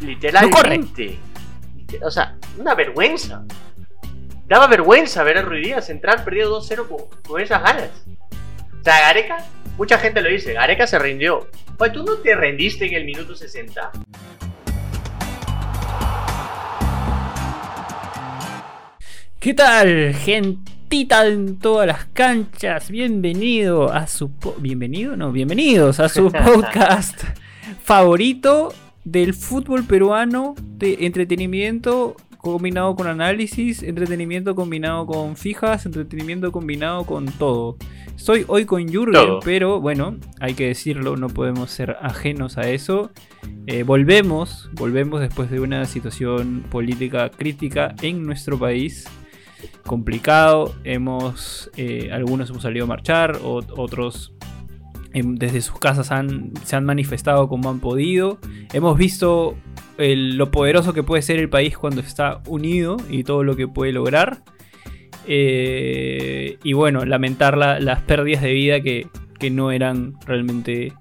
Literalmente. O sea, una vergüenza. Daba vergüenza ver a Ruidías entrar perdido 2-0 con, esas ganas. O sea, Gareca, mucha gente lo dice, Gareca se rindió. Pues tú no te rendiste en el minuto 60. ¿Qué tal, gentita en todas las canchas? Bienvenido a su bienvenido, no, bienvenidos a su podcast favorito del fútbol peruano de entretenimiento combinado con análisis, entretenimiento combinado con fijas, entretenimiento combinado con todo. Estoy hoy con Jurgen, pero bueno, hay que decirlo, no podemos ser ajenos a eso. Eh, volvemos, volvemos después de una situación política crítica en nuestro país complicado. Hemos, eh, algunos hemos salido a marchar, otros desde sus casas se han manifestado como han podido. Hemos visto lo poderoso que puede ser el país cuando está unido y todo lo que puede lograr. Eh, y bueno, lamentar las pérdidas de vida que, no eran realmente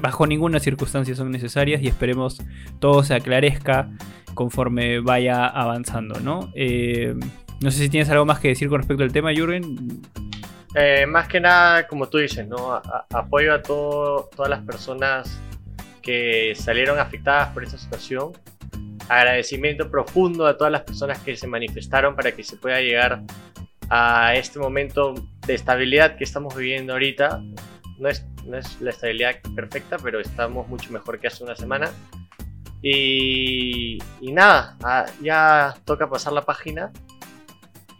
bajo ninguna circunstancia son necesarias y esperemos todo se aclarezca conforme vaya avanzando, ¿no? Eh, no sé si tienes algo más que decir con respecto al tema, Jürgen. Eh, más que nada, como tú dices, ¿no? apoyo a todas las personas que salieron afectadas por esta situación. Agradecimiento profundo a todas las personas que se manifestaron para que se pueda llegar a este momento de estabilidad que estamos viviendo ahorita. No es, no es la estabilidad perfecta, pero estamos mucho mejor que hace una semana. Y, y nada, ah, ya toca pasar la página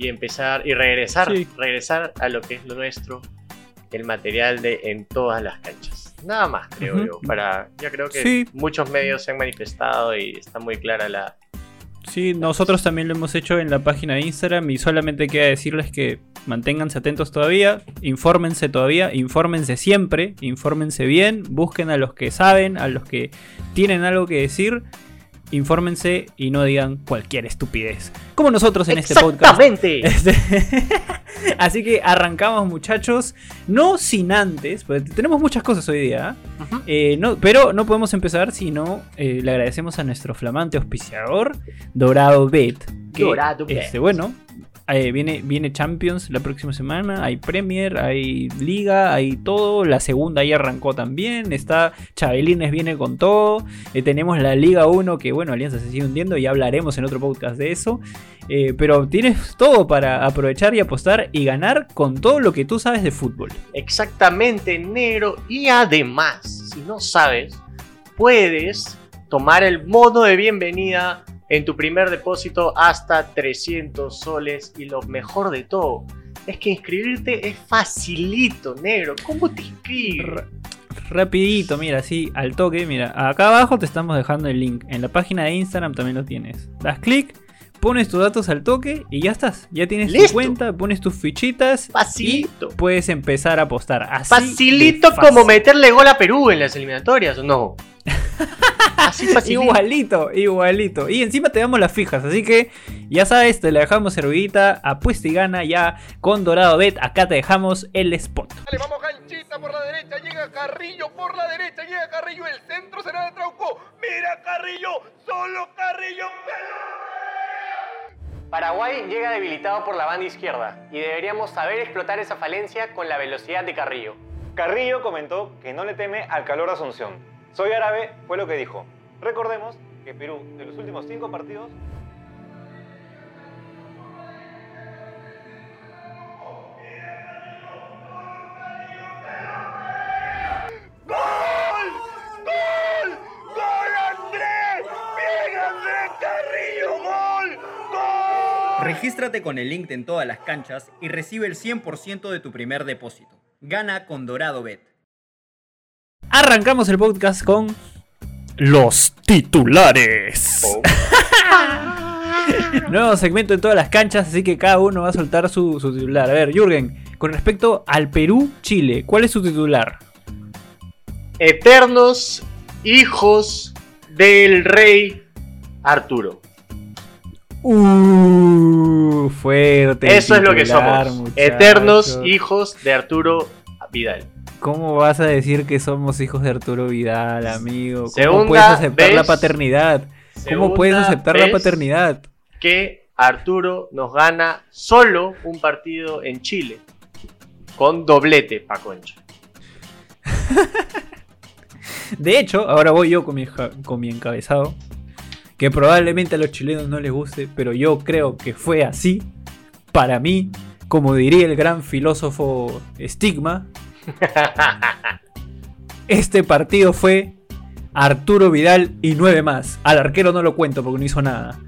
y empezar y regresar, regresar a lo que es lo nuestro, el material de en todas las canchas. Nada más, creo yo. Para, yo creo que muchos medios se han manifestado y está muy clara la. Sí, nosotros también lo hemos hecho en la página de Instagram y solamente queda decirles que manténganse atentos todavía, infórmense todavía, infórmense siempre, infórmense bien, busquen a los que saben, a los que tienen algo que decir infórmense y no digan cualquier estupidez. Como nosotros en este podcast. Exactamente. Este, así que arrancamos, muchachos. No sin antes, porque tenemos muchas cosas hoy día. ¿eh? Eh, pero no podemos empezar si no eh, le agradecemos a nuestro flamante auspiciador, Dorado Bet. Dorado Bet. Este, bueno, eh, viene, viene Champions la próxima semana, hay Premier, hay Liga, hay todo. La segunda ya arrancó también. Está Chabelines viene con todo. Eh, tenemos la Liga 1 que, bueno, Alianza se sigue hundiendo y hablaremos en otro podcast de eso. Eh, pero tienes todo para aprovechar y apostar y ganar con todo lo que tú sabes de fútbol. Exactamente, negro. Y además, si no sabes, puedes tomar el modo de bienvenida en tu primer depósito hasta 300 soles y lo mejor de todo es que inscribirte es facilito, negro. ¿Cómo te inscribes? rapidito, mira, así al toque, mira, acá abajo te estamos dejando el link. En la página de Instagram también lo tienes. Das clic, pones tus datos al toque y ya estás. Ya tienes tu cuenta, pones tus fichitas. Facilito. Y puedes empezar a apostar. Así Facilito como meterle gol a Perú en las eliminatorias, ¿o no? Así igualito, igualito. Y encima te damos las fijas, así que ya sabes, te la dejamos servidita, apuesta y gana ya con Dorado Bet. Acá te dejamos el spot. Dale, vamos ganchita por la derecha, llega Carrillo por la derecha, llega Carrillo, el centro será de Trauco. Mira Carrillo, solo Carrillo. Paraguay llega debilitado por la banda izquierda y deberíamos saber explotar esa falencia con la velocidad de Carrillo. Carrillo comentó que no le teme al calor de Asunción soy árabe fue lo que dijo. Recordemos que Perú, de los últimos cinco partidos, ¡Gol! ¡Gol! ¡Gol, Andrés! ¡Bien, Andrés Carrillo! ¡Gol! ¡Gol! Regístrate con el link en todas las canchas y recibe el 100% de tu primer depósito. Gana con Dorado Bet. Arrancamos el podcast con los titulares. Oh. Nuevo segmento en todas las canchas, así que cada uno va a soltar su, titular. A ver, Jürgen, con respecto al Perú-Chile, ¿cuál es su titular? Eternos hijos del rey Arturo. Uh, fuerte. Eso es lo que somos. Eternos hijos de Arturo Vidal. ¿Cómo vas a decir que somos hijos de Arturo Vidal, amigo? ¿Cómo Segunda puedes aceptar la paternidad? ¿Cómo puedes aceptar la paternidad? Que Arturo nos gana solo un partido en Chile. Con doblete, pa' concha. De hecho, ahora voy yo con mi, con mi encabezado. Que probablemente a los chilenos no les guste, pero yo creo que fue así. Para mí, como diría el gran filósofo Stigma, este partido fue Arturo Vidal y nueve más. Al arquero no lo cuento porque no hizo nada.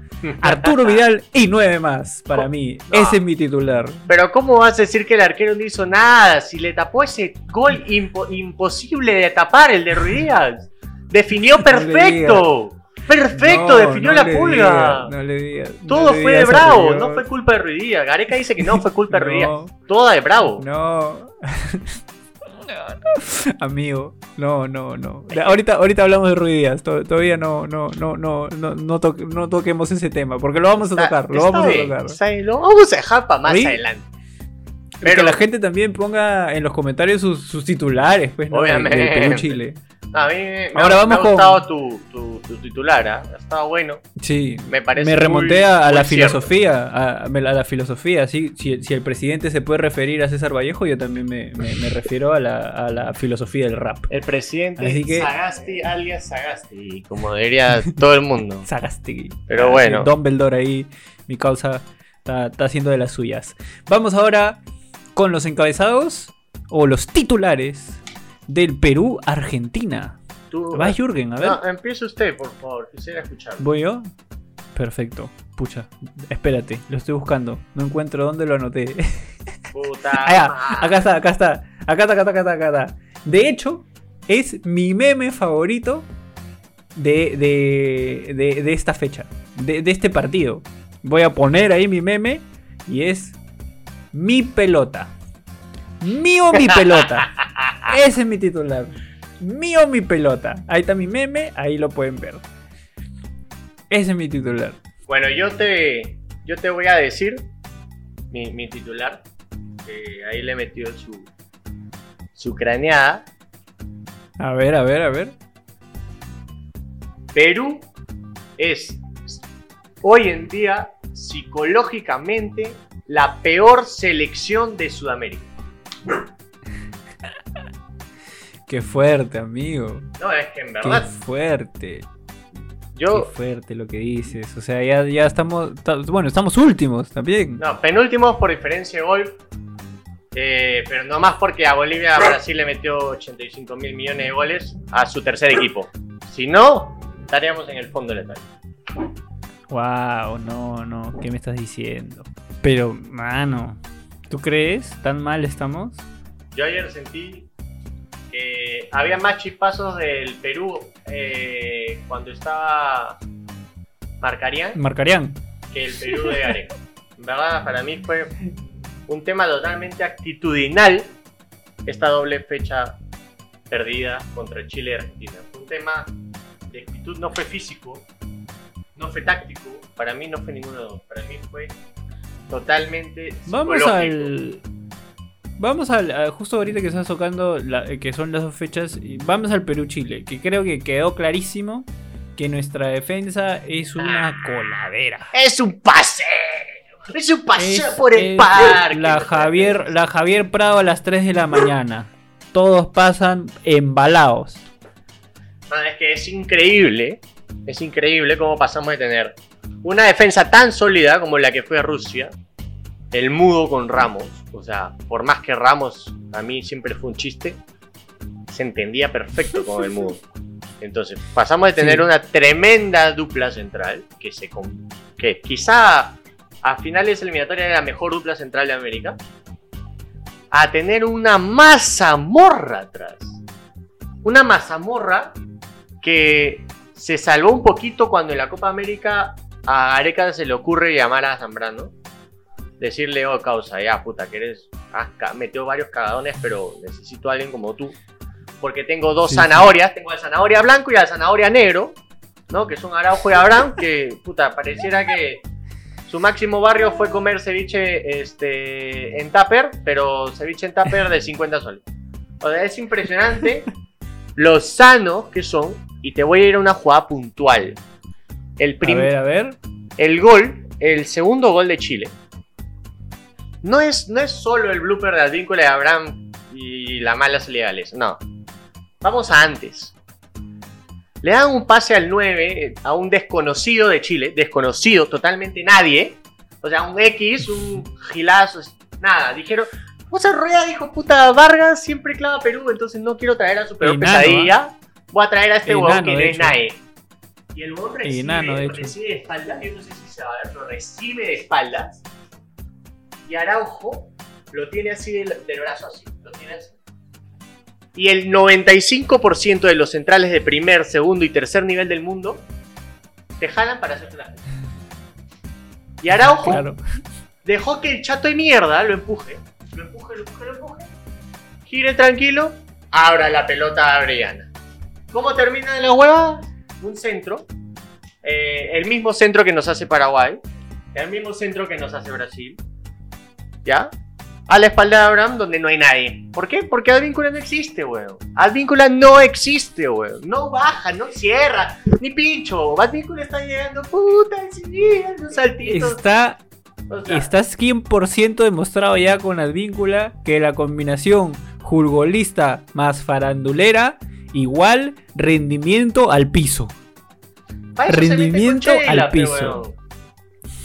Arturo Vidal y nueve más para mí. No. Ese es mi titular. Pero ¿cómo vas a decir que el arquero no hizo nada? Si le tapó ese gol impo- imposible de tapar, el de Ruiz Díaz. Definió perfecto. Perfecto, No, definió no la pulga. no le digas, Todo fue de Bravo, no fue culpa de Ruiz Díaz. Gareca dice que no fue culpa de Ruiz Díaz. No. Toda de Bravo. No. Amigo, no, no, no. Ahorita, ahorita hablamos de Díaz. To- Todavía no, no, no, no, no, no, to- no toquemos ese tema. Porque lo vamos a Está- tocar, lo vamos a tocar. está bien, Lo vamos a dejar para más adelante. Pero que la gente también ponga en los comentarios sus, sus titulares, pues, ¿no? De Obviamente. A mí me, Ahora ha- vamos me ha con- gustado tu, tu, tu titular, ¿ah? ha estado bueno. Sí. Me parece Me remonté muy- a, a la cierto. filosofía, a, a la filosofía, sí. Si, si el presidente se puede referir a César Vallejo, yo también me, me- me refiero a la, a la filosofía del rap. El presidente Así que- Sagasti alias Sagasti, como diría todo el mundo. Sagasti. Pero bueno. Dumbledore ahí, mi causa, está, está haciendo de las suyas. Vamos ahora con los encabezados o los titulares del Perú-Argentina. Tú- Va Jürgen, a ver. No, empieza usted, por favor, quisiera escuchar. ¿Voy yo? Perfecto. Pucha, espérate, lo estoy buscando. No encuentro dónde lo anoté. Puta. Ah, acá está, acá está. Acá está, acá está, acá está, acá está. De hecho, es mi meme favorito de, de, de, de esta fecha, de, de este partido. Voy a poner ahí mi meme y es mi pelota. Mío mi pelota. Ese es mi titular. Mío mi pelota. Ahí está mi meme, ahí lo pueden ver. Ese es mi titular. Bueno, yo te, yo te voy a decir mi, mi titular, ahí le metió su, su craneada. A ver, a ver, a ver. Perú es hoy en día psicológicamente la peor selección de Sudamérica. Qué fuerte, amigo. No, es que en Qué verdad, fuerte. yo, Qué fuerte lo que dices. O sea, ya, ya estamos. ta- Bueno, estamos últimos también. no, penúltimos por diferencia de gol, eh, pero no más porque a Bolivia, a Brasil le metió 85 mil millones de goles a su tercer equipo. Si no, estaríamos en el fondo de la tabla. Wow, no, no. ¿Qué me estás diciendo? Pero, mano, ¿tú crees? ¿Tan mal estamos? Yo ayer sentí que había más chispazos del Perú eh, cuando estaba Marcarían Marcarían. que el Perú de Gareca. En verdad, para mí fue un tema totalmente actitudinal esta doble fecha perdida contra Chile y Argentina. Fue un tema de actitud, no fue físico, no fue táctico, para mí no fue ninguno de los dos, para mí fue totalmente Vamos al. Vamos al. a- justo ahorita que estás tocando, la- que son las dos fechas. Vamos al Perú-Chile. Que creo que quedó clarísimo que nuestra defensa es una coladera. Es un paseo. Es un paseo Es- por el es parque. La Javier, la Javier Prado a las 3 de la mañana. Todos pasan embalados. Es que es increíble. Es increíble cómo pasamos de tener una defensa tan sólida como la que fue Rusia. El mudo con Ramos. O sea, por más que Ramos a mí siempre fue un chiste, se entendía perfecto con el mudo. Entonces, pasamos de tener Sí. una tremenda dupla central, que se que quizá a finales eliminatorias era la mejor dupla central de América, a tener una mazamorra atrás. Una mazamorra que se salvó un poquito cuando en la Copa América a Areca se le ocurre llamar a Zambrano. Decirle, oh, causa, ya, puta, que eres. Has metió varios cagadones, pero necesito a alguien como tú. Porque tengo dos Sí, zanahorias. Tengo al zanahoria blanco y al zanahoria negro. ¿No? Que son Araujo y Abraham. Que, puta, pareciera que su máximo barrio fue comer ceviche este, en tupper. Pero ceviche en tupper de 50 soles. O sea, es impresionante lo sanos que son. Y te voy a ir a una jugada puntual. El, A prim- ver, a ver. el gol, el segundo gol de Chile. No es, no es solo el blooper de Advíncula de Abraham y la mala salida de Gales, no. Vamos a antes. Le dan un pase al 9 a un desconocido de Chile, desconocido, totalmente nadie. O sea, un X, un gilazo, nada. Dijeron, José Rueda dijo, puta, Vargas siempre clava a Perú, entonces no quiero traer a su peor Enano, pesadilla. Voy a traer a este huevón que no es nadie. Y el huevón recibe, Enano, de hecho. recibe de espaldas, yo no sé si se va a ver, pero recibe de espaldas. Y Araujo lo tiene así del, del brazo así, lo tiene así. Y el 95% de los centrales de primer, segundo y tercer nivel del mundo te jalan para hacerte la Y Araujo Claro. dejó que el chato de mierda lo empuje. Lo empuje, lo empuje, lo empuje. Gire tranquilo. Abra la pelota a Brillana. ¿Cómo termina la hueva? Un centro. eh, el mismo centro que nos hace Paraguay. El mismo centro que nos hace Brasil. ¿Ya? A la espalda de Abraham donde no hay nadie. ¿Por qué? Porque Advíncula no existe, weón. Advíncula no existe, weón. No baja, no cierra. Ni pincho. Advíncula está llegando, puta, sí, los saltitos. Está, O sea, está 100% demostrado ya con Advíncula que la combinación jurgolista más farandulera igual rendimiento al piso. Rendimiento al piso.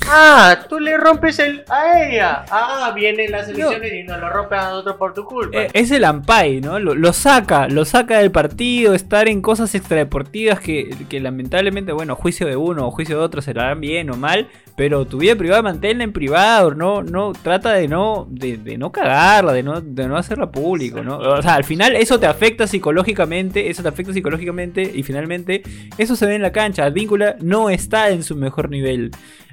Ah, tú le rompes el a ella. Ah, vienen las elecciones y nos lo rompen a nosotros por tu culpa. Eh, es el Ampay, ¿no? Lo, lo saca, lo saca del partido, estar en cosas extradeportivas que, que lamentablemente, bueno, juicio de uno o juicio de otro se lo harán bien o mal, pero tu vida privada manténla en privado, no, no, trata de no, de, de no cagarla, de no, de no hacerla público, ¿no? O sea, al final eso te afecta psicológicamente, eso te afecta psicológicamente y finalmente eso se ve en la cancha. Advíncula no está en su mejor nivel.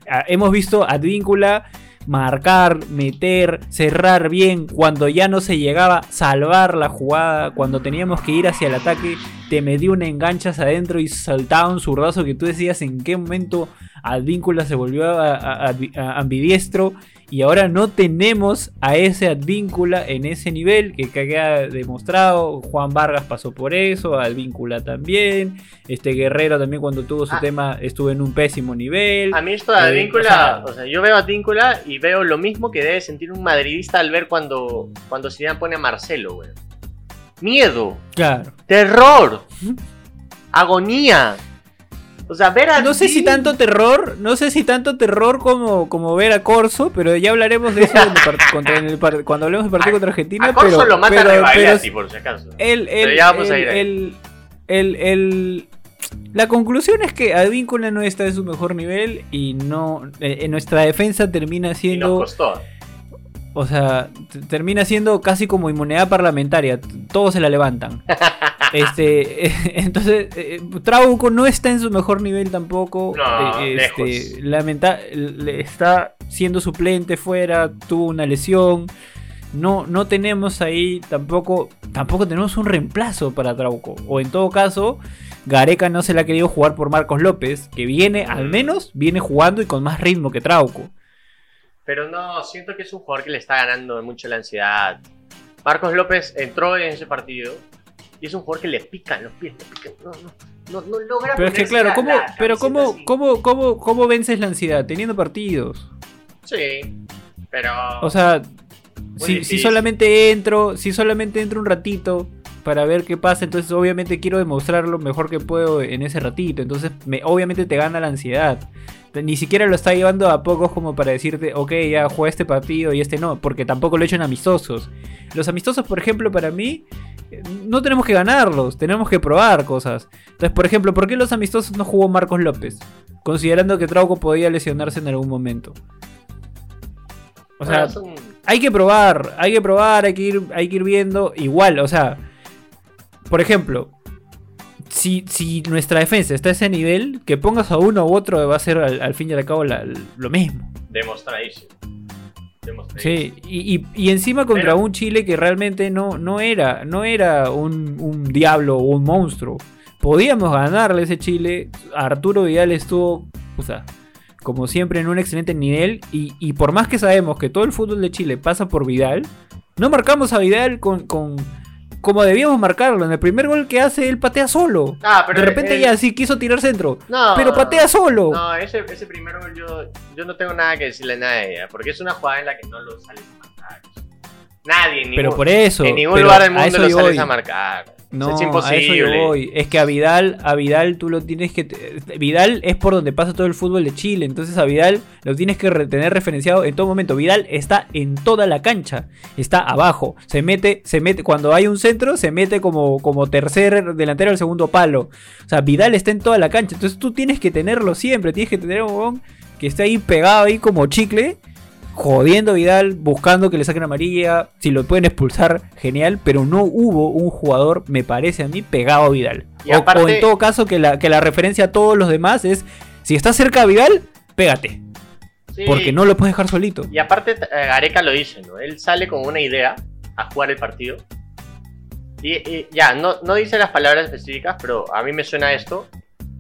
Ah, hemos visto Advíncula marcar, meter, cerrar bien, cuando ya no se llegaba, salvar la jugada, cuando teníamos que ir hacia el ataque, te metió una enganchas adentro y saltaba un zurdazo que tú decías en qué momento Advíncula se volvió a, a- a- a ambidiestro y ahora no tenemos a ese Advíncula en ese nivel que queda demostrado, Juan Vargas pasó por eso, Advíncula también, este Guerrero también cuando tuvo su Ah. tema estuvo en un pésimo nivel. A mí esto de Eh, Advíncula, o o sea, yo veo a Advíncula y veo lo mismo que debe sentir un madridista al ver cuando, cuando Zidane pone a Marcelo, güey. Miedo, Claro. terror, agonía. O sea, ver a No sé si tanto terror, no sé si tanto terror como, como ver a Corso, pero ya hablaremos de eso en el part- contra- en el par- cuando hablemos del partido contra Argentina. A Corso pero, lo mata pero, Rebagliati, pero por si acaso. el, el, Pero ya vamos a el- ir ahí. el- la conclusión es que Advíncula no está en su mejor nivel y no eh, en nuestra defensa termina Y nos siendo costó. o sea, termina siendo casi como inmunidad parlamentaria. Todos se la levantan. este, entonces, eh, Trauco no está en su mejor nivel tampoco. No, eh, este, lejos. lamenta- le- está siendo suplente fuera, tuvo una lesión. No, no tenemos ahí tampoco, tampoco tenemos un reemplazo para Trauco. O en todo caso, Gareca no se la ha querido jugar por Marcos López, que viene, al menos, viene jugando y con más ritmo que Trauco. Pero no, siento que es un jugador que le está ganando mucho la ansiedad. Marcos López entró en ese partido y es un jugador que le pican los pies, le pican. No, no, no, no logra Pero es que claro, la- ¿cómo, la pero cómo, así. cómo, cómo, cómo vences la ansiedad? Teniendo partidos. Sí, pero. O sea, si, si solamente entro, si solamente entro un ratito para ver qué pasa, entonces obviamente quiero demostrar lo mejor que puedo en ese ratito. Entonces, me, obviamente te gana la ansiedad. Ni siquiera lo está llevando a pocos como para decirte, ok, ya juega este partido y este no, porque tampoco lo he hecho en amistosos. Los amistosos, por ejemplo, para mí, no tenemos que ganarlos, tenemos que probar cosas. Entonces, por ejemplo, ¿por qué los amistosos no jugó Marcos López? Considerando que Trauco podía lesionarse en algún momento. O sea, Bueno, son- hay que probar, hay que probar, hay que ir, hay que ir viendo. Igual, o sea, por ejemplo, si, si nuestra defensa está a ese nivel, que pongas a uno u otro va a ser al, al fin y al cabo la- lo mismo. demostradísimo. Sí, y, y- y encima contra Pero- un Chile que realmente no, no era, no era un, un diablo o un monstruo. Podíamos ganarle a ese Chile. Arturo Vidal estuvo, o sea, como siempre, en un excelente nivel. Y, y por más que sabemos que todo el fútbol de Chile pasa por Vidal, no marcamos a Vidal con, con, como debíamos marcarlo. En el primer gol que hace, él patea solo. Ah, pero de repente el- ya sí quiso tirar centro. No, pero patea solo. No, ese, ese primer gol yo, yo no tengo nada que decirle a nadie, porque es una jugada en la que no lo sales a marcar. Nadie, en pero ningún, por eso. en ningún pero lugar del mundo lo sales voy. a marcar. No, es a eso yo voy. Es que a Vidal, a Vidal tú lo tienes que. Vidal es por donde pasa todo el fútbol de Chile. Entonces a Vidal lo tienes que tener referenciado en todo momento. Vidal está en toda la cancha. Está abajo. Se mete, se mete. Cuando hay un centro, se mete como, como tercer delantero al segundo palo. O sea, Vidal está en toda la cancha. Entonces tú tienes que tenerlo siempre. Tienes que tener un que esté ahí pegado ahí como chicle. Jodiendo a Vidal, buscando que le saquen amarilla. Si lo pueden expulsar, genial. Pero no hubo un jugador, me parece a mí, pegado a Vidal. Y O- aparte- o, en todo caso, que la, que la referencia a todos los demás es: si estás cerca de Vidal, pégate. Sí, Porque no lo puedes dejar solito. Y aparte, eh, Gareca lo dice, ¿no? Él sale con una idea a jugar el partido. Y, y ya, no, no dice las palabras específicas, pero a mí me suena esto.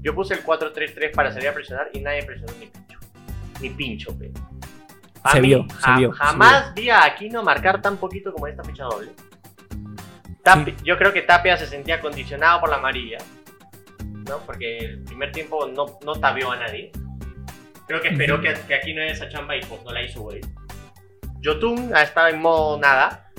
Yo puse el 4-3-3 para salir a presionar y nadie presionó ni pincho. Ni pincho, pe. Se mí, vio, se vio, se Jamás vi a Aquino marcar tan poquito como esta fecha doble. Tapi- Yo creo que Tapia se sentía condicionado por la amarilla. ¿no? Porque el primer tiempo no, no tabió a nadie. Creo que esperó que, que aquí no haya esa chamba y pues no la hizo, güey. Yotun ha estado en modo nada.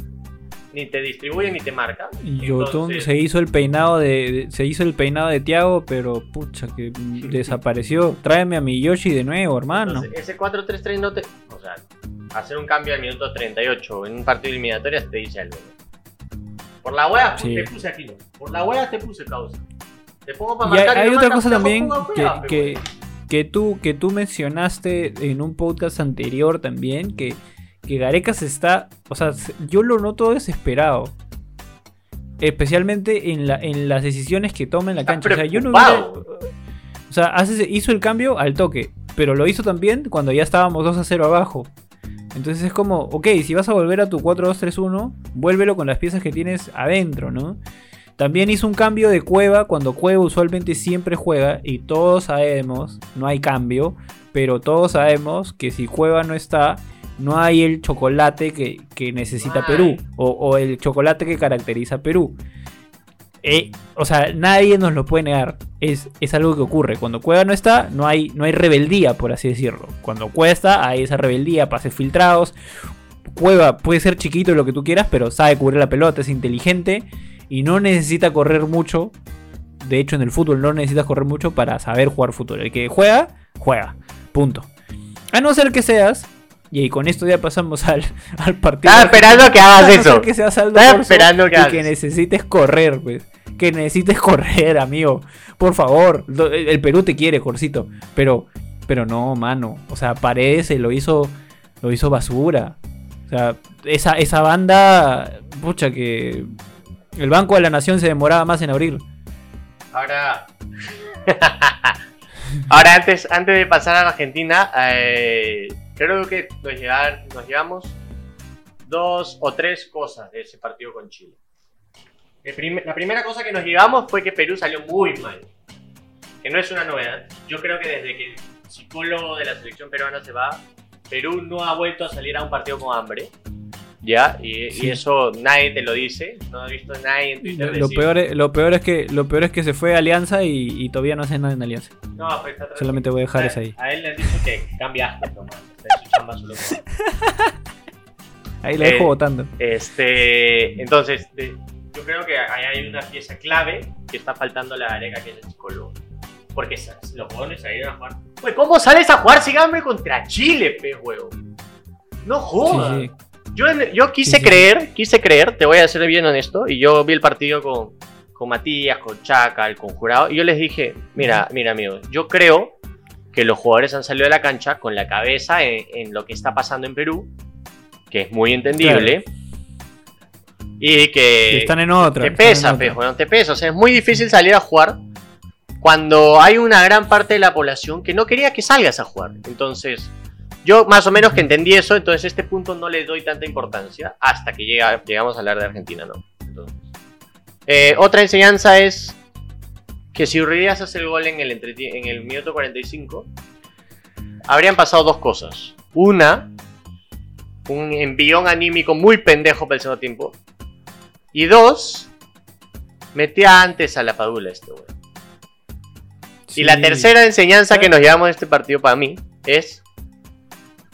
Ni te distribuye ni te marca. Yotun Entonces, se hizo el peinado de, se hizo el peinado de Tiago, pero pucha que desapareció. Tráeme a mi Yoshi de nuevo, hermano. entonces, ese 4-3-3 no te. O sea, hacer un cambio al minuto 38 en un partido de eliminatorias te dice algo. Por la wea Sí. te puse aquí. Por la wea te puse causa. Te pongo para Y hay, marcar. hay otra cosa también que, que, güey. que tú, que tú mencionaste en un podcast anterior también, que, que Gareca se está, o sea, se- yo lo noto desesperado. Especialmente en, la, en las decisiones que toma en la Está cancha. O sea, yo no hubiera- o sea, hace- hizo el cambio al toque, pero lo hizo también cuando ya estábamos 2 a 0 abajo. Entonces es como, ok, si vas a volver a tu 4-2-3-1, vuélvelo con las piezas que tienes adentro, ¿no? También hizo un cambio de Cueva cuando Cueva usualmente siempre juega y todos sabemos, no hay cambio, pero todos sabemos que si Cueva no está, no hay el chocolate que, que necesita Perú o, o el chocolate que caracteriza a Perú. Eh, o sea, nadie nos lo puede negar. Es, es algo que ocurre. Cuando Cueva no está, no hay, no hay rebeldía, por así decirlo. Cuando Cueva está, hay esa rebeldía, pases filtrados. Cueva puede ser chiquito lo que tú quieras, pero sabe cubrir la pelota, es inteligente y no necesita correr mucho. De hecho, en el fútbol no necesitas correr mucho para saber jugar fútbol. El que juega, juega. Punto. A no ser que seas, y con esto ya pasamos al, al partido. Estaba esperando que hagas eso. que seas Estaba esperando que y hagas que eso. necesites correr, pues. Que necesites correr, amigo. Por favor. El Perú te quiere, Corsito. Pero, pero no, mano. O sea, Paredes se lo hizo, lo hizo basura. O sea, esa, esa banda, pucha, que el Banco de la Nación se demoraba más en abrir. Ahora. Ahora, antes, antes de pasar a la Argentina, eh, creo que nos, llevar- nos llevamos dos o tres cosas de ese partido con Chile. Prim- la primera cosa que nos llevamos fue que Perú salió muy mal. Que no es una novedad. Yo creo que desde que el psicólogo de la selección peruana se va, Perú no ha vuelto a salir a un partido con hambre. ¿Ya? Y, y Sí. eso nadie te lo dice. No he visto a nadie en Twitter Lo, lo peor es, lo, peor es que, lo peor es que se fue a Alianza y, y todavía no hace nada en Alianza. No, pues está. Solamente voy a dejar a, eso ahí. A él le han dicho que cambiaste nomás. Ahí la Eh, dejo votando. Este, entonces, de- yo creo que ahí hay una pieza clave que está faltando a la areca, que es el psicólogo. Porque los jugadores salieron a jugar. Pues, ¿cómo sales a jugar sin hambre contra Chile, pe huevo? No jodas. sí. Yo, yo quise sí. creer, quise creer, te voy a ser bien honesto, y yo vi el partido con, con Matías, con Chacal, con Jurado, y yo les dije, mira, mira amigos, yo creo que los jugadores han salido de la cancha con la cabeza en, en lo que está pasando en Perú, que es muy entendible, y que, Y están en otra. te pesa, otra. pe, weón, te pesa, o sea, es muy difícil salir a jugar cuando hay una gran parte de la población que no quería que salgas a jugar, entonces... Yo más o menos que entendí eso, entonces este punto no le doy tanta importancia hasta que llega, llegamos a hablar de Argentina, ¿no? Entonces, eh, otra enseñanza es que si Urias hace el gol en el, en el minuto 45, habrían pasado dos cosas. Una, un envión anímico muy pendejo para el segundo tiempo. Y dos, metía antes a la Padula este weón. Sí. Y la tercera enseñanza que nos llevamos de este partido para mí es.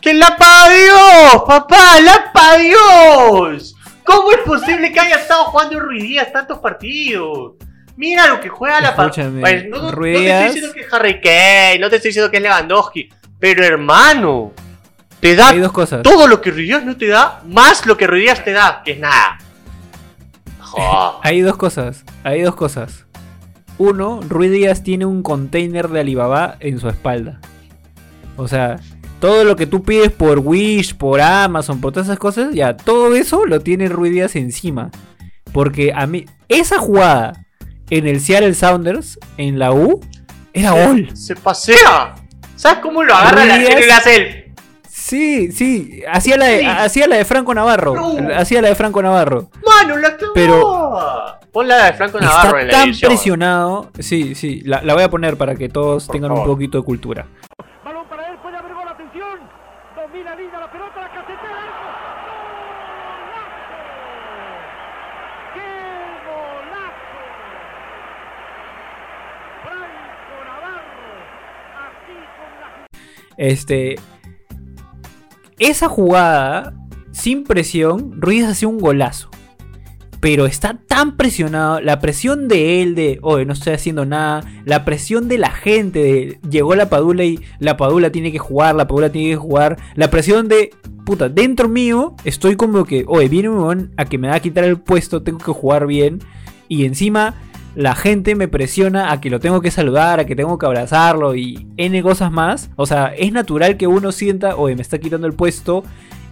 ¡Que la pa' Dios! ¡Papá! ¡La pa' Dios! ¿Cómo es posible que haya estado jugando Ruiz Díaz tantos partidos? Mira lo que juega la pa' Escúchame, Pues, no, te estoy diciendo que es Harry Kane, no te estoy diciendo que es Lewandowski. Pero hermano, te da Hay dos cosas. todo lo que Ruiz Díaz no te da, más lo que Ruiz Díaz te da, que es nada. Hay dos cosas. Hay dos cosas. Uno, Ruiz Díaz tiene un container de Alibaba en su espalda. O sea, todo lo que tú pides por Wish, por Amazon, por todas esas cosas, ya, todo eso lo tiene Ruiz Díaz encima. Porque a mí, esa jugada en el Seattle Sounders, en la U, era gol. Se pasea. ¿Sabes cómo lo agarra la y hace el... Sí, sí, hacía la de, Sí. hacía la de Franco Navarro. No. Hacía la de Franco Navarro. Mano, la clavó. Pero- Pon la de Franco Navarro en Está la tan edición. presionado. Sí, sí, la, la voy a poner para que todos Por tengan un poquito de cultura. Balón para él, puede haber gol, atención. Domina Liga la pelota, la casetera. ¡Golazo! ¡Qué golazo! Franco Navarro, así con la Este. Esa jugada, sin presión, Ruiz hacía un golazo. Pero está tan presionado, la presión de él de, oye, no estoy haciendo nada, la presión de la gente de, llegó la Padula y la Padula tiene que jugar, la Padula tiene que jugar, la presión de, puta, dentro mío estoy como que, oye, viene un a que me va a quitar el puesto, tengo que jugar bien, y encima la gente me presiona a que lo tengo que saludar, a que tengo que abrazarlo y N cosas más. O sea, es natural que uno sienta, oye, me está quitando el puesto.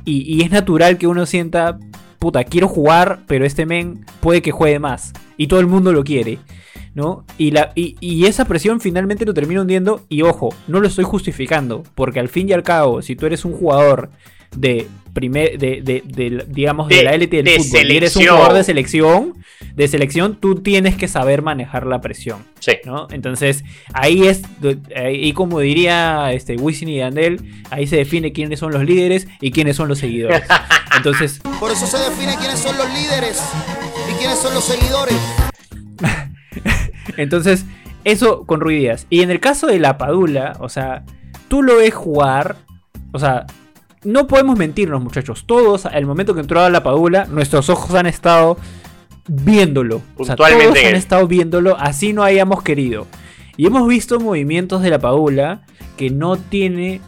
Y, y es natural que uno sienta, puta, quiero jugar, pero este men puede que juegue más. Y todo el mundo lo quiere. ¿No? Y, la, y, y esa presión finalmente lo termina hundiendo. Y ojo, no lo estoy justificando. Porque al fin y al cabo, si tú eres un jugador de primer, de, de- de- digamos, de, De- la élite del de fútbol, y eres un selección. jugador de selección, de selección, tú tienes que saber manejar la presión. Sí. ¿no? Entonces, ahí es, ahí como diría este, Wisin y Yandel, ahí se define quiénes son los líderes y quiénes son los seguidores. Entonces, Por eso se define quiénes son los líderes y quiénes son los seguidores. entonces, eso con Rui Díaz. Y en el caso de la Padula, o sea, tú lo ves jugar, o sea, no podemos mentirnos, muchachos. Todos, al momento que entró a la Padula, nuestros ojos han estado viéndolo. O sea, Puntualmente todos han estado viéndolo, así no hayamos querido. Y hemos visto movimientos de la Padula que no tiene,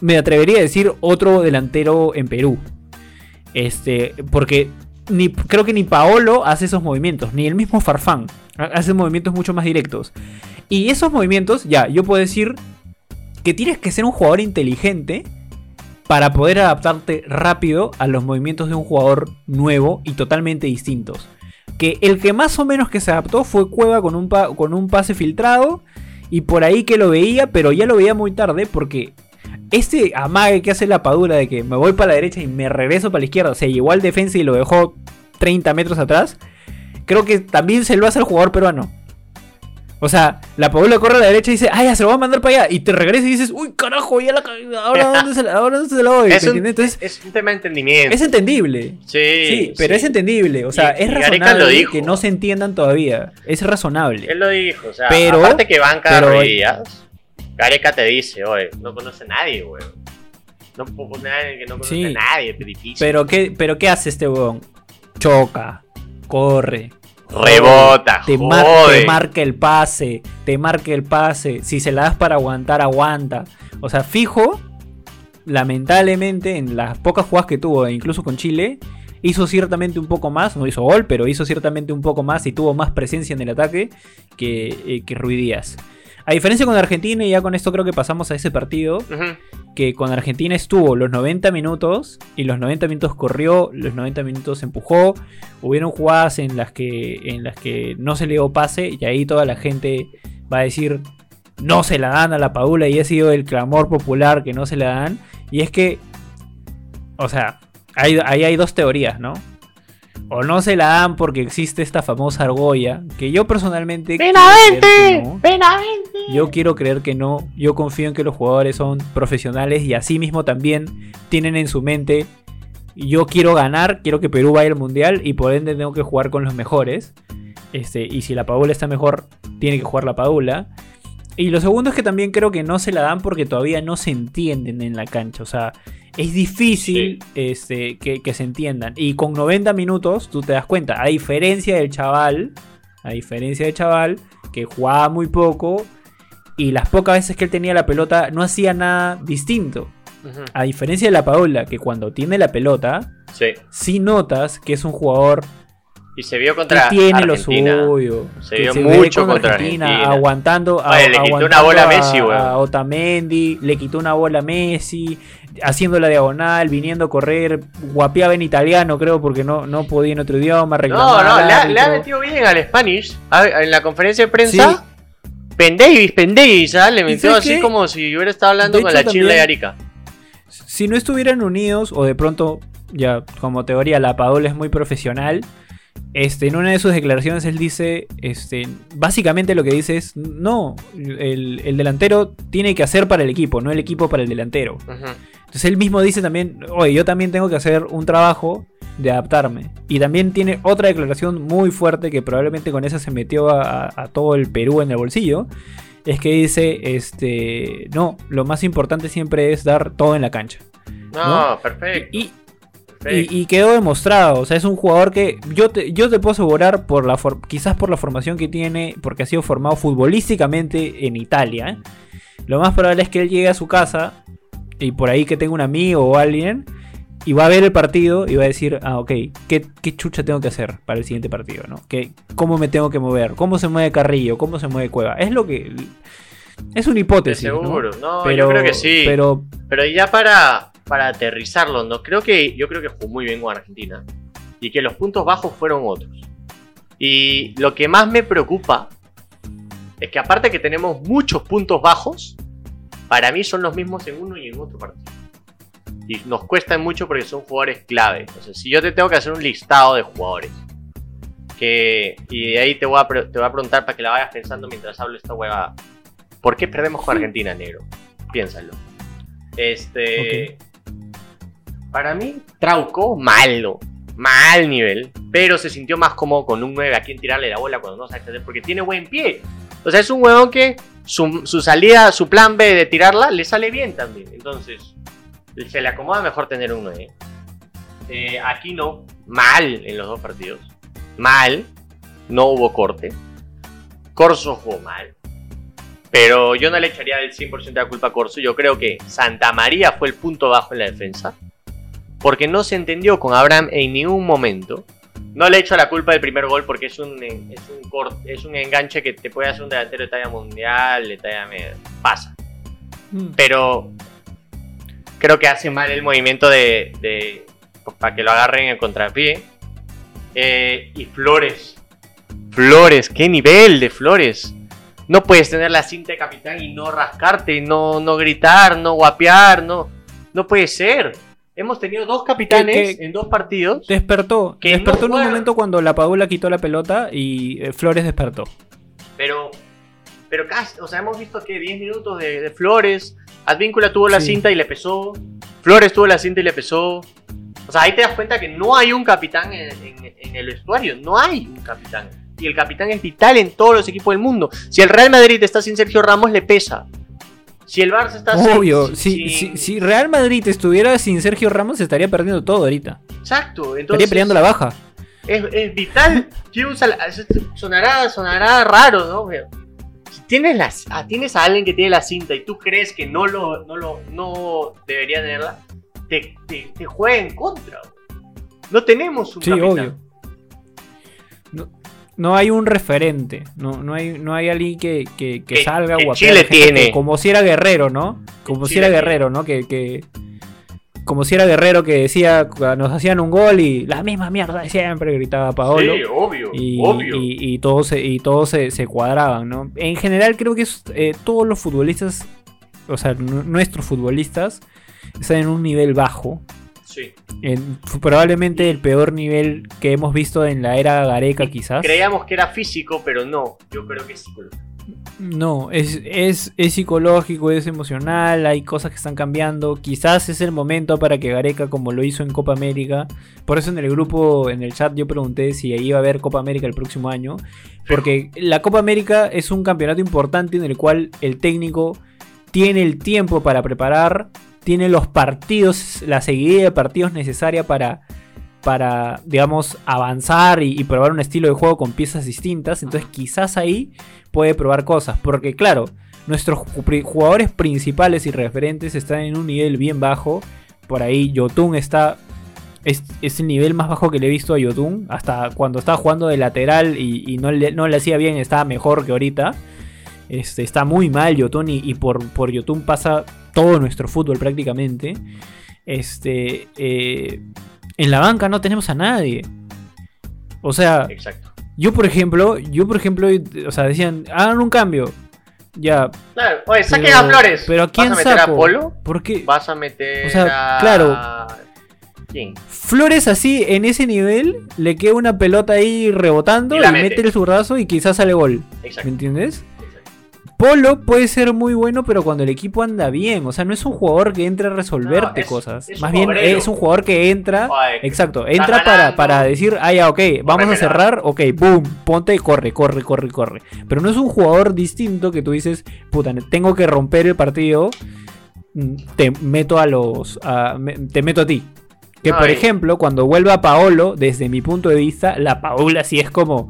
me atrevería a decir, otro delantero en Perú. Este, porque ni, creo que ni Paolo hace esos movimientos, ni el mismo Farfán. Ha- Hace movimientos mucho más directos. Y esos movimientos, ya, yo puedo decir que tienes que ser un jugador inteligente para poder adaptarte rápido a los movimientos de un jugador nuevo y totalmente distintos. Que el que más o menos que se adaptó fue Cueva con un, pase filtrado y por ahí que lo veía, pero ya lo veía muy tarde porque este amague que hace la padura de que me voy para la derecha y me regreso para la izquierda, se llevó al defensa y lo dejó 30 metros atrás, creo que también se lo hace el jugador peruano. O sea, la Padula corre a la derecha y dice, ah, ya se lo va a mandar para allá. Y te regresa y dices, uy, carajo, ya la ahora dónde se la, ahora dónde se la doy. Es ¿Me un? Entonces, es un tema de entendimiento. es entendible. sí, Sí, pero es entendible. O sea, Y- es razonable lo dijo. que no se entiendan todavía. Es razonable. Él lo dijo, o sea, Pero- aparte que pero- Ruiz Díaz, Gareca te dice, oye, no conoce a nadie, weón. No puedo alguien que no conoce Sí. a nadie, pero difícil. Pero ¿qué, pero ¿qué hace este huevón? Choca, corre, Rebota, te, mar- jode. te marca el pase, te marca el pase. Si se la das para aguantar, aguanta. O sea, fijo, lamentablemente, en las pocas jugadas que tuvo, e incluso con Chile, hizo ciertamente un poco más, no hizo gol, pero hizo ciertamente un poco más y tuvo más presencia en el ataque que, eh, que Rui Díaz. A diferencia con Argentina, y ya con esto creo que pasamos a ese partido, que con Argentina estuvo los 90 minutos y los 90 minutos corrió, los 90 minutos empujó, hubieron jugadas en las que en las que no se le dio pase y ahí toda la gente va a decir no se la dan a la Paula y ha sido el clamor popular que no se la dan. Y es que o sea, ahí, ahí hay dos teorías, ¿no? O no se la dan porque existe esta famosa argolla, que yo personalmente... que no. Yo quiero creer que no. Yo confío en que los jugadores son profesionales y así mismo también tienen en su mente. Yo quiero ganar, quiero que Perú vaya al mundial y por ende tengo que jugar con los mejores. Este, y si la Padula está mejor, tiene que jugar la Padula. Y lo segundo es que también creo que no se la dan porque todavía no se entienden en la cancha. O sea, es difícil este, que, que se entiendan. Y con 90 minutos, tú te das cuenta, a diferencia del chaval, a diferencia del chaval, que jugaba muy poco, y las pocas veces que él tenía la pelota no hacía nada distinto. A diferencia de la Paola, que cuando tiene la pelota, Sí. sí notas que es un jugador Y se vio que contra tiene lo Argentina. suyo. Se vio mucho con contra Argentina. aguantando, a, Oye, le quitó una bola a a- Messi, weón. a Otamendi, le quitó una bola a Messi, haciendo la diagonal, viniendo a correr, guapeaba en italiano, creo, porque no, no podía en otro idioma, No, no, le ha, le ha árbitro. metido bien al Spanish. En la conferencia de prensa. Pendevis, pendevis, ¿ah? Le metió así qué? como si hubiera estado hablando De con hecho, la chila de Arica. Si no estuvieran unidos, o de pronto, ya como teoría, la Paola es muy profesional. Este, en una de sus declaraciones él dice, este, básicamente lo que dice es, no, el, el delantero tiene que hacer para el equipo, no el equipo para el delantero. Entonces él mismo dice también, oye, yo también tengo que hacer un trabajo de adaptarme. Y también tiene otra declaración muy fuerte que probablemente con esa se metió a, a- a todo el Perú en el bolsillo. Es que dice, este, no, lo más importante siempre es dar todo en la cancha. No, ¿No? perfecto. Y, perfecto. y, y quedó demostrado, o sea, es un jugador que yo te, yo te puedo asegurar, por la for- quizás por la formación que tiene, porque ha sido formado futbolísticamente en Italia. ¿eh? Lo más probable es que él llegue a su casa y por ahí que tenga un amigo o alguien y va a ver el partido y va a decir, ah, ok, ¿qué, qué chucha tengo que hacer para el siguiente partido? ¿no? ¿Qué, ¿Cómo me tengo que mover? ¿Cómo se mueve Carrillo? ¿Cómo se mueve Cueva? Es lo que... Es una De hipótesis. ¿no? seguro. No, Pero, yo creo que sí. Pero, Pero ya para, para aterrizarlo, ¿no? Creo que, yo creo que jugó muy bien con Argentina. Y que los puntos bajos fueron otros. Y lo que más me preocupa es que aparte que tenemos muchos puntos bajos, para mí son los mismos en uno y en otro partido. Y nos cuestan mucho porque son jugadores clave. Entonces, si yo te tengo que hacer un listado de jugadores, que, y de ahí te voy, a, te voy a preguntar para que la vayas pensando mientras hablo esta hueva. ¿Por qué perdemos con Argentina, negro? Piénsalo. Este. Para mí, Trauco, malo. Mal nivel. Pero se sintió más cómodo con un 9 a quien tirarle la bola cuando no sabe hacer. Porque tiene buen pie. O sea, es un huevón que su, salida, su plan B de tirarla, le sale bien también. Entonces, se le acomoda mejor tener un 9. Eh, aquí no. Mal en los dos partidos. Mal. No hubo corte. Corso jugó mal. Pero yo no le echaría del 100% de la culpa a Corso. Yo creo que Santa María fue el punto bajo en la defensa. Porque no se entendió con Abraham en ningún momento. No le echo la culpa del primer gol porque es un, es un, es un enganche que te puede hacer un delantero de talla mundial, de talla media. Pasa. Mm. Pero creo que hace mal el movimiento de, de- para que lo agarren en el contrapié. Eh, y Flores. Flores, qué nivel de Flores. No puedes tener la cinta de capitán y no rascarte, no, no gritar, no guapear, no. No puede ser. Hemos tenido dos capitanes ¿Qué- qué- en dos partidos. Despertó. Que despertó no en un momento cuando la Paula quitó la pelota y eh, Flores despertó. Pero, pero casi, o sea, hemos visto que 10 minutos de, de Flores. Advíncula tuvo la Sí. cinta y le pesó. Flores tuvo la cinta y le pesó. O sea, ahí te das cuenta que no hay un capitán en, en- en el vestuario. No hay un capitán. Y el capitán es vital en todos los equipos del mundo. Si el Real Madrid está sin Sergio Ramos, le pesa. Si el Barça está Obvio, sin- si, sin- si, si Real Madrid estuviera sin Sergio Ramos, estaría perdiendo todo ahorita. Exacto. Estaría peleando la baja. es, es vital. ¿Quién usa la- sonará, sonará raro, ¿no? Si tienes, las, ah, tienes a alguien que tiene la cinta y tú crees que no lo, no lo no debería tenerla, te, te, te juega en contra. No tenemos un Sí, capitán. obvio. No, no hay un referente. No, no, hay, no hay alguien que, que, que salga que Chile tiene. que- como si era Guerrero, ¿no? Como si era. Guerrero, ¿no? Que, que- como si era Guerrero que decía, nos hacían un gol y la misma mierda de siempre, gritaba Paolo. Sí, obvio, y, obvio. y- y todos, se, y todos se, se cuadraban, ¿no? En general creo que eh, todos los futbolistas, o sea, nu- nuestros futbolistas, están en un nivel bajo. Sí. En, fu- probablemente el peor nivel que hemos visto en la era Gareca quizás. Creíamos que era físico, pero no. Yo creo que es psicológico. No, es, es, es psicológico, es emocional, hay cosas que están cambiando. Quizás es el momento para que Gareca, como lo hizo en Copa América, por eso en el grupo, en el chat, yo pregunté si iba a haber Copa América el próximo año. Porque la Copa América es un campeonato importante en el cual el técnico tiene el tiempo para preparar, tiene los partidos, la seguida de partidos necesaria para, para digamos, avanzar y, probar un estilo de juego con piezas distintas. Entonces quizás ahí puede probar cosas. Porque claro, nuestros jugadores principales y referentes están en un nivel bien bajo. Por ahí Yotun está... Es, el nivel más bajo que le he visto a Yotun. Hasta cuando estaba jugando de lateral y, no, le, hacía bien, estaba mejor que ahorita. Este, está muy mal Yotun y, y por, por Yotun pasa todo nuestro fútbol prácticamente. Este, eh, en la banca no tenemos a nadie. O sea, Exacto. yo por ejemplo, yo por ejemplo, o sea, decían, hagan un cambio. Ya. Claro, oye, saquen pero- a Flores. Pero a quién ¿Vas a meter saco? a Polo? ¿Por qué? ¿Vas a meter O sea, a... claro. ¿Quién? Flores así, en ese nivel, le queda una pelota ahí rebotando Y mete. mete el zurdazo y quizás sale gol. ¿Me Exacto. entiendes? Polo puede ser muy bueno, pero cuando el equipo anda bien. O sea, no es un jugador que entra a resolverte No, es- cosas. es Más bien obrero. es un jugador que entra. Oye, Exacto, entra para, para decir, ah, ya, ok, vamos a cerrar, ok, boom, ponte y corre, corre, corre, corre. Pero no es un jugador distinto que tú dices, puta, tengo que romper el partido, mm, te meto a los. a- me- te meto a ti. Que por ejemplo, cuando vuelva Paolo, desde mi punto de vista, la Paula sí es como,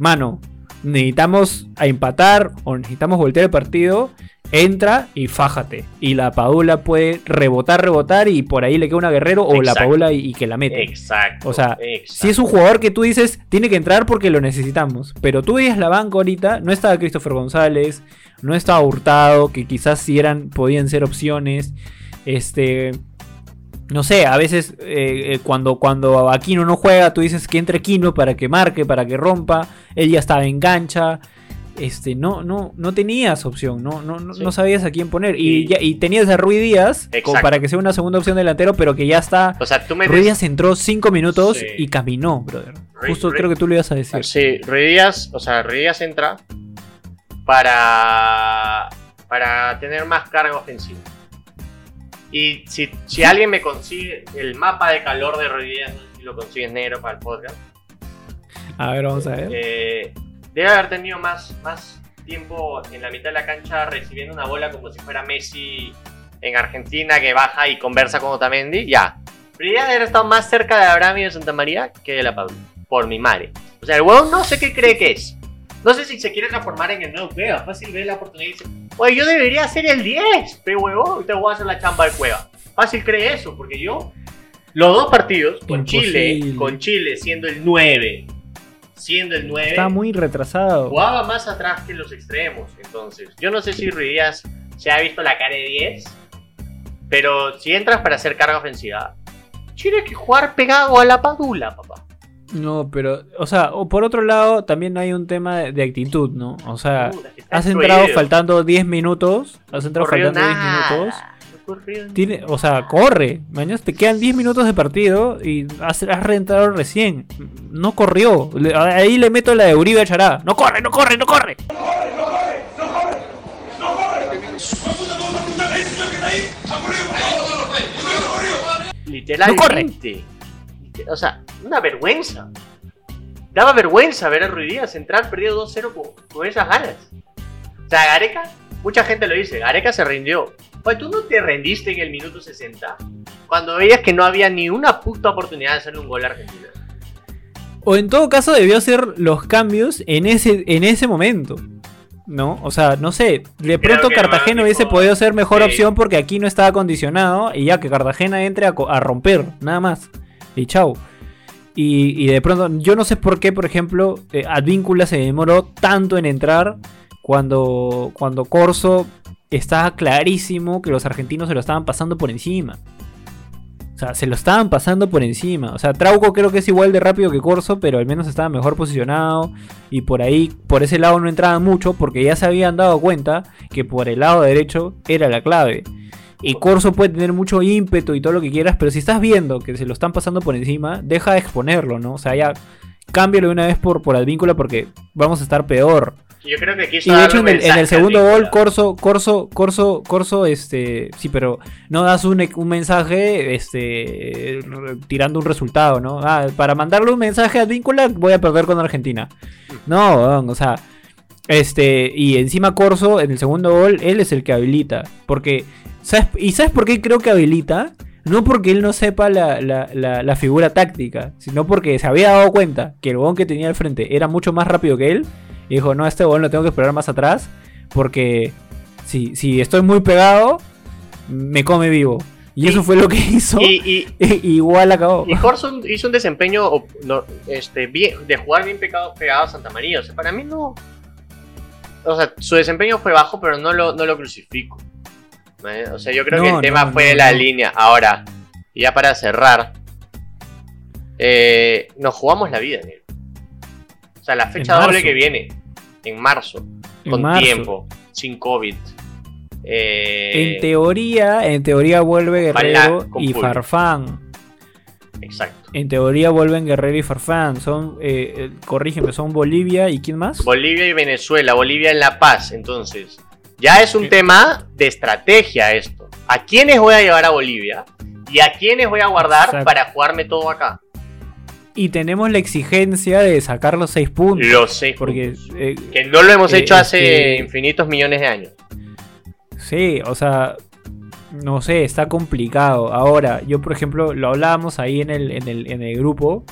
mano, necesitamos a empatar o necesitamos voltear el partido, entra y fájate. Y la Paula puede rebotar, rebotar y por ahí le queda una guerrero o la. Paula y, y que la mete. Exacto. O sea, exacto. Si es un jugador que tú dices, tiene que entrar porque lo necesitamos. Pero tú veías la banca ahorita, no estaba Christopher González, no estaba Hurtado, que quizás si eran, podían ser opciones. Este. No sé, a veces eh, eh, cuando, cuando Aquino no juega, tú dices que entre Aquino para que marque, para que rompa. Él ya estaba en cancha. Este, no, no, no tenías opción, no, no, no, Sí. no sabías a quién poner. Y, Y- ya- y tenías a Rui Díaz como para que sea una segunda opción delantero, pero que ya está O sea, tú metes... Ruiz Díaz entró 5 minutos Sí. y caminó, brother. Justo creo que tú lo ibas a decir. Sí, Ruiz Díaz, o sea, Ruiz Díaz entra para, para tener más carga ofensiva. Y si, si alguien me consigue el mapa de calor de sé si lo consigues negro para el podcast, A ver, vamos a ver. eh, debe haber tenido más, más tiempo en la mitad de la cancha recibiendo una bola como si fuera Messi en Argentina que baja y conversa con Otamendi. Ya. Díaz debe haber estado más cerca de Abraham y de Santa María que de la Padula. Por mi madre. O sea, el huevón no sé qué cree que es. No sé si se quiere transformar en el nuevo Cueva. Fácil ve la oportunidad y dice, oye, yo debería ser el 10, pe huevón. Te voy a hacer la chamba del Cueva. Fácil cree eso, porque yo, los dos partidos, con Chile, con Chile siendo el 9, siendo el 9, Está muy retrasado. jugaba más atrás que los extremos. Entonces, yo no sé si Ruiz Díaz se ha visto la cara de 10, pero si entras para hacer carga ofensiva, tienes que jugar pegado a la padula, papá. No, pero, o sea, o por otro lado, también hay un tema de, de actitud, ¿no? O sea, has entrado faltando 10 minutos. Has entrado Corrió faltando 10 nada, minutos. no. Tiene, o sea, corre. Mañana te quedan 10 minutos de partido y has, has reentrado recién. No corrió. Le- ahí le meto la de Uribe Chará. No corre, no corre, no corre. Literalmente. O sea, una vergüenza. Daba vergüenza ver a Ruiz Díaz entrar perdido 2-0 con, con esas ganas. O sea, Gareca, mucha gente lo dice, Gareca se rindió. Oye, ¿tú no te rendiste en el minuto 60? Cuando veías que no había ni una puta oportunidad de hacerle un gol a Argentina. O en todo caso debió hacer los cambios en ese, en ese momento. ¿No? O sea, no sé. De pronto Cartagena hubiese podido ser mejor sí. opción porque aquí no estaba acondicionado. Y ya que Cartagena entre a romper, nada más. Y chau. Y, de pronto, yo no sé por qué, por ejemplo, eh, Advíncula se demoró tanto en entrar cuando, cuando Corso estaba clarísimo que los argentinos se lo estaban pasando por encima. O sea, se lo estaban pasando por encima. O sea, Trauco creo que es igual de rápido que Corso, pero al menos estaba mejor posicionado. Y por ahí, por ese lado no entraban mucho, porque ya se habían dado cuenta que por el lado derecho era la clave. Y Corso puede tener mucho ímpetu y todo lo que quieras, pero si estás viendo que se lo están pasando por encima, deja de exponerlo, ¿no? O sea, ya cámbialo de una vez por, por Advíncula porque vamos a estar peor. Yo creo que quiso Y de hecho en el, en mensaje el segundo gol. Corso, Corso, Corso, Corso, este, sí, pero no das un, un mensaje, este, tirando un resultado, ¿no? Ah, para mandarle un mensaje a Víncula voy a perder con Argentina. No, o sea, este, y encima Corso en el segundo gol, él es el que habilita, porque, ¿sabes? ¿Y sabes por qué creo que habilita? No porque él no sepa la, la- la- la figura táctica, sino porque se había dado cuenta que el huevón que tenía al frente era mucho más rápido que él. Y dijo, no, este huevón lo tengo que esperar más atrás. Porque si, si estoy muy pegado, me come vivo. Y Y- eso fue lo que hizo. Y, y, igual acabó. y Corson hizo un desempeño no, este, bien, de jugar bien pegado, pegado a Santa María. O sea, para mí no. O sea, su desempeño fue bajo, pero no lo, no lo crucifico. ¿Eh? O sea, yo creo que No, el tema no, fue la línea. Ahora, y ya para cerrar, eh, nos jugamos la vida, negro. O sea, la fecha doble que viene, en marzo, En con marzo. tiempo, sin COVID. eh, En teoría, en teoría vuelve Guerrero y. Farfán. exacto. En teoría vuelven Guerrero y Farfán. Son, eh, corrígeme, son Bolivia y quién más? Bolivia y Venezuela, Bolivia en La Paz, entonces. Ya es un tema de estrategia esto. ¿A quiénes voy a llevar a Bolivia? ¿Y a quiénes voy a guardar Exacto. para jugarme todo acá? Y tenemos la exigencia de sacar los seis puntos. Los seis Porque, puntos. eh, Que no lo hemos eh, hecho hace infinitos millones de años. Sí, o sea, no sé, está complicado. Ahora, yo por ejemplo, lo hablábamos ahí en el, en el, en el grupo,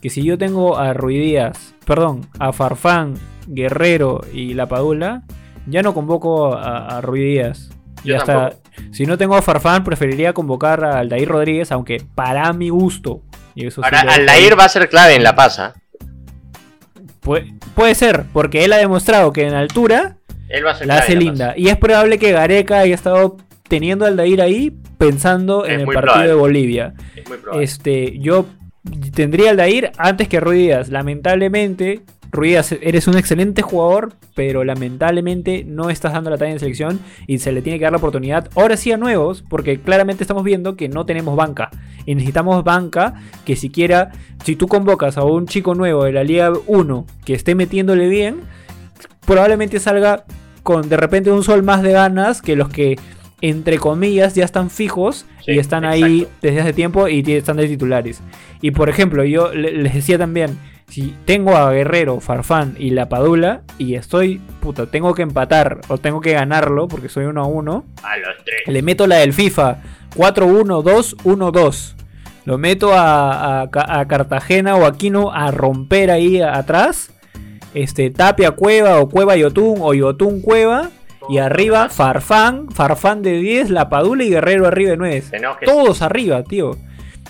que si yo tengo a Ruidías, perdón, a Farfán, Guerrero y La Padula, ya no convoco a, a. Yo Ya está. Si no tengo a Farfán, preferiría convocar a Aldair Rodríguez, aunque para mi gusto. Y eso Ahora, Aldair va a ser clave en La Paz. ¿ah? Puede, ser, porque él ha demostrado que en altura Él va a ser la hace La linda. Y es probable que Gareca haya estado teniendo al Aldair ahí pensando Es en el partido probable. de Bolivia. Es muy probable. Este, yo tendría al Aldair antes que Ruiz Díaz. Lamentablemente, Ruiz eres un excelente jugador, pero lamentablemente no estás dando la talla en selección y se le tiene que dar la oportunidad. Ahora sí a nuevos, porque claramente estamos viendo que no tenemos banca. Y necesitamos banca que siquiera, si tú convocas a un chico nuevo de la Liga 1 que esté metiéndole bien, probablemente salga con de repente un sol más de ganas que los que entre comillas ya están fijos Sí, y están ahí exacto. desde hace tiempo y están de titulares. Y por ejemplo, yo le- les decía también, si tengo a Guerrero, Farfán y La Padula y estoy, puta, tengo que empatar o tengo que ganarlo porque soy uno a uno, A los tres. le meto la del FIFA 4-1-2-1-2. Lo meto a, a a Cartagena o Aquino a romper ahí atrás. Este, Tapia Cueva o Cueva Yotun o Yotun Cueva. Y arriba Farfán, Farfán de 10, La Padula y Guerrero arriba de 9. Tenemos que- Todos arriba, tío.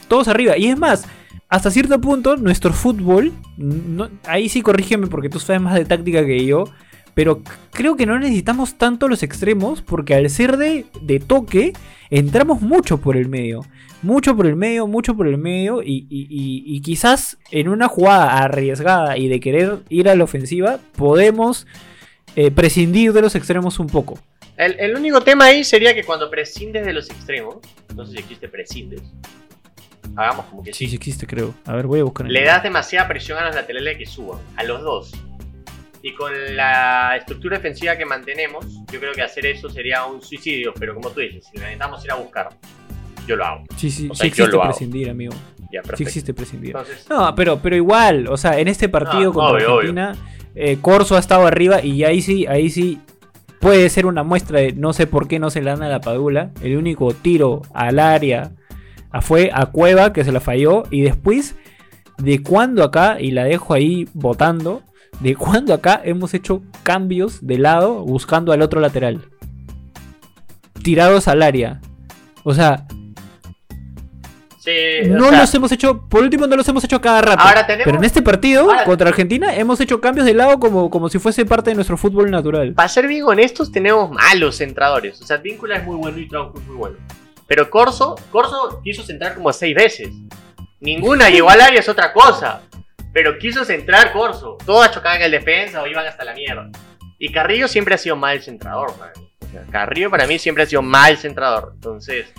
Todos arriba. Y es más, hasta cierto punto, nuestro fútbol, no- ahí sí corrígeme porque tú sabes más de táctica que yo, pero creo que no necesitamos tanto los extremos porque al ser de, de toque, entramos mucho por el medio. Mucho por el medio, mucho por el medio y, quizás en una jugada arriesgada y de querer ir a la ofensiva, podemos eh, prescindir de los extremos un poco. El, el único tema ahí sería que cuando prescindes de los extremos, no si existe prescindes, hagamos como que Sí, sí, sí existe, creo. A ver, voy a buscar. le das demasiada presión a los laterales que suban, a los dos. Y con la estructura defensiva que mantenemos, yo creo que hacer eso sería un suicidio, pero como tú dices, si necesitamos ir a buscar, yo lo hago. Sí, sí, o sí sea, yo existe prescindir, amigo. Ya, Sí existe prescindir. Entonces, No, pero, pero igual, o sea, en este partido No, contra obvio, Argentina, eh, Corso ha estado arriba y ahí sí, ahí sí puede ser una muestra de no sé por qué no se le dan a la Padula. El único tiro al área fue a Cueva que se la falló y después de cuando acá, y la dejo ahí votando, de cuando acá hemos hecho cambios de lado buscando al otro lateral. Tirados al área. O sea, sí, o no sea, los hemos hecho, por último no los hemos hecho cada rato. Ahora tenemos- Pero en este partido Ahora- contra Argentina hemos hecho cambios de lado como, como si fuese parte de nuestro fútbol natural. para ser bien honestos, tenemos malos centradores. O sea, Víncula es muy bueno y Trauco es muy bueno. Pero Corso, Corso quiso centrar como seis veces. Ninguna llegó al área, es otra cosa. Pero quiso centrar Corso. Todas chocaban en el defensa o iban hasta la mierda. Y Carrillo siempre ha sido mal centrador, para mí. O sea, Carrillo para mí siempre ha sido mal centrador. Entonces,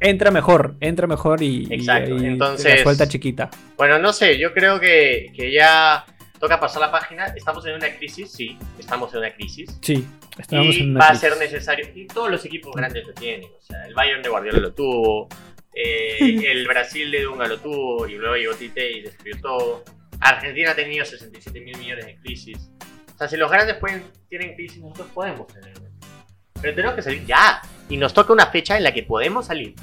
Entra mejor, entra mejor y, y Exacto, ahí entonces- la suelta chiquita. bueno, no sé, yo creo que, que ya toca pasar la página. Estamos en una crisis, sí, estamos en una crisis. Sí, estábamos y en una va a ser necesario. Y todos los equipos grandes lo tienen. O sea, el Bayern de Guardiola lo tuvo. eh, el Brasil de Dunga lo tuvo. Y luego llegó Tite y destruyó todo. Argentina ha tenido 67 mil millones de crisis. O sea, si los grandes pueden, tienen crisis, nosotros podemos tener. Pero tenemos que salir ya. Y nos toca una fecha en la que podemos salir.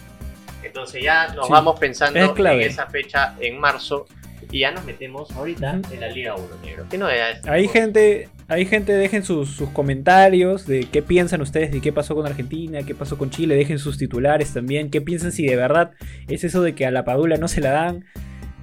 Entonces ya nos Sí, vamos es pensando en clave. esa fecha en marzo. Y ya nos metemos ahorita en la Liga 1, negro. ¿Qué novedades? Hay gente, hay gente, dejen sus, sus comentarios de qué piensan ustedes de qué pasó con Argentina, qué pasó con Chile, dejen sus titulares también, qué piensan si de verdad es eso de que a la Padula no se la dan.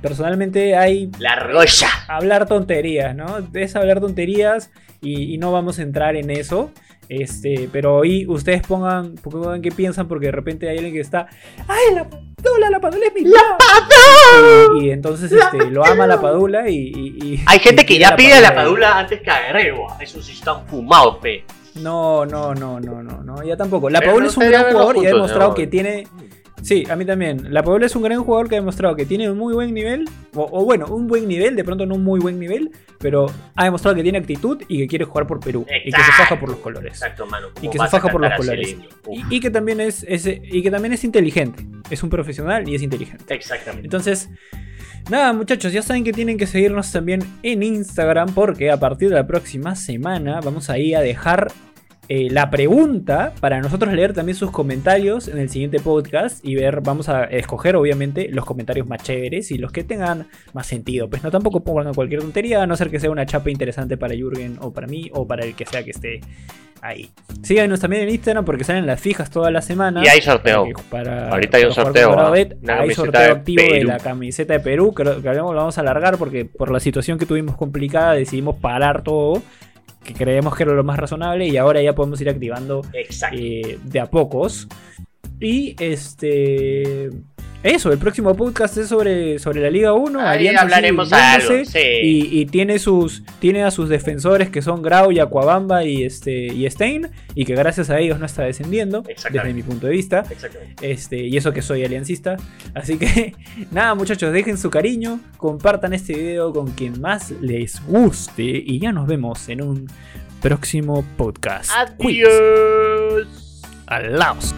Personalmente hay La argolla. hablar tonterías, ¿no? Es hablar tonterías y, y no vamos a entrar en eso. Este, pero ahí ustedes pongan, pongan qué piensan porque de repente hay alguien que está, ¡ay, la Padula, la Padula es mi ¡La Padula! Y, y entonces este, lo ama la Padula y... y- y- Hay gente y que ya pide a la. Padula antes que a Guerrero. Eso sí están fumados, pe. No, no, no, no, no, no, ya tampoco. La Pero Padula me es un gran jugador y ha demostrado ¿no? que tiene... Sí, a mí también. La Padula es un gran jugador que ha demostrado que tiene un muy buen nivel, o, o bueno, un buen nivel, de pronto no un muy buen nivel, pero ha demostrado que tiene actitud y que quiere jugar por Perú y que se Exacto. faja por los colores. Exacto, mano. Y ¿Cómo que se faja por los colores. Y, y que también es, es- y que también es inteligente. Es un profesional y es inteligente. Exactamente. Entonces, nada, muchachos, ya saben que tienen que seguirnos también en Instagram porque a partir de la próxima semana vamos ahí a dejar eh, la pregunta para nosotros leer también sus comentarios en el siguiente podcast y ver, vamos a escoger obviamente los comentarios más chéveres y los que tengan más sentido. Pues no tampoco pongan cualquier tontería, a no ser que sea una chapa interesante para Jürgen o para mí o para el que sea que esté ahí. Síganos también en Instagram porque salen las fijas todas las semanas. Y hay sorteo. Para que- para- Ahorita hay un sorteo, ¿ah? Hay sorteo de activo de la camiseta de Perú. Creo que lo vamos a alargar porque por la situación que tuvimos complicada decidimos parar todo. Que creemos que era lo más razonable y ahora ya podemos ir activando eh, de a pocos. Y este. Eso, el próximo podcast es sobre, sobre la Liga 1. Ahí Alianza hablaremos algo. Sí. y, y tiene sus tiene a sus defensores que son Grau y Aquabamba y este y Stein y que gracias a ellos no está descendiendo desde mi punto de vista este y eso que soy aliancista así que nada muchachos dejen su cariño compartan este video con quien más les guste y ya nos vemos en un próximo podcast. Adiós. Alaos.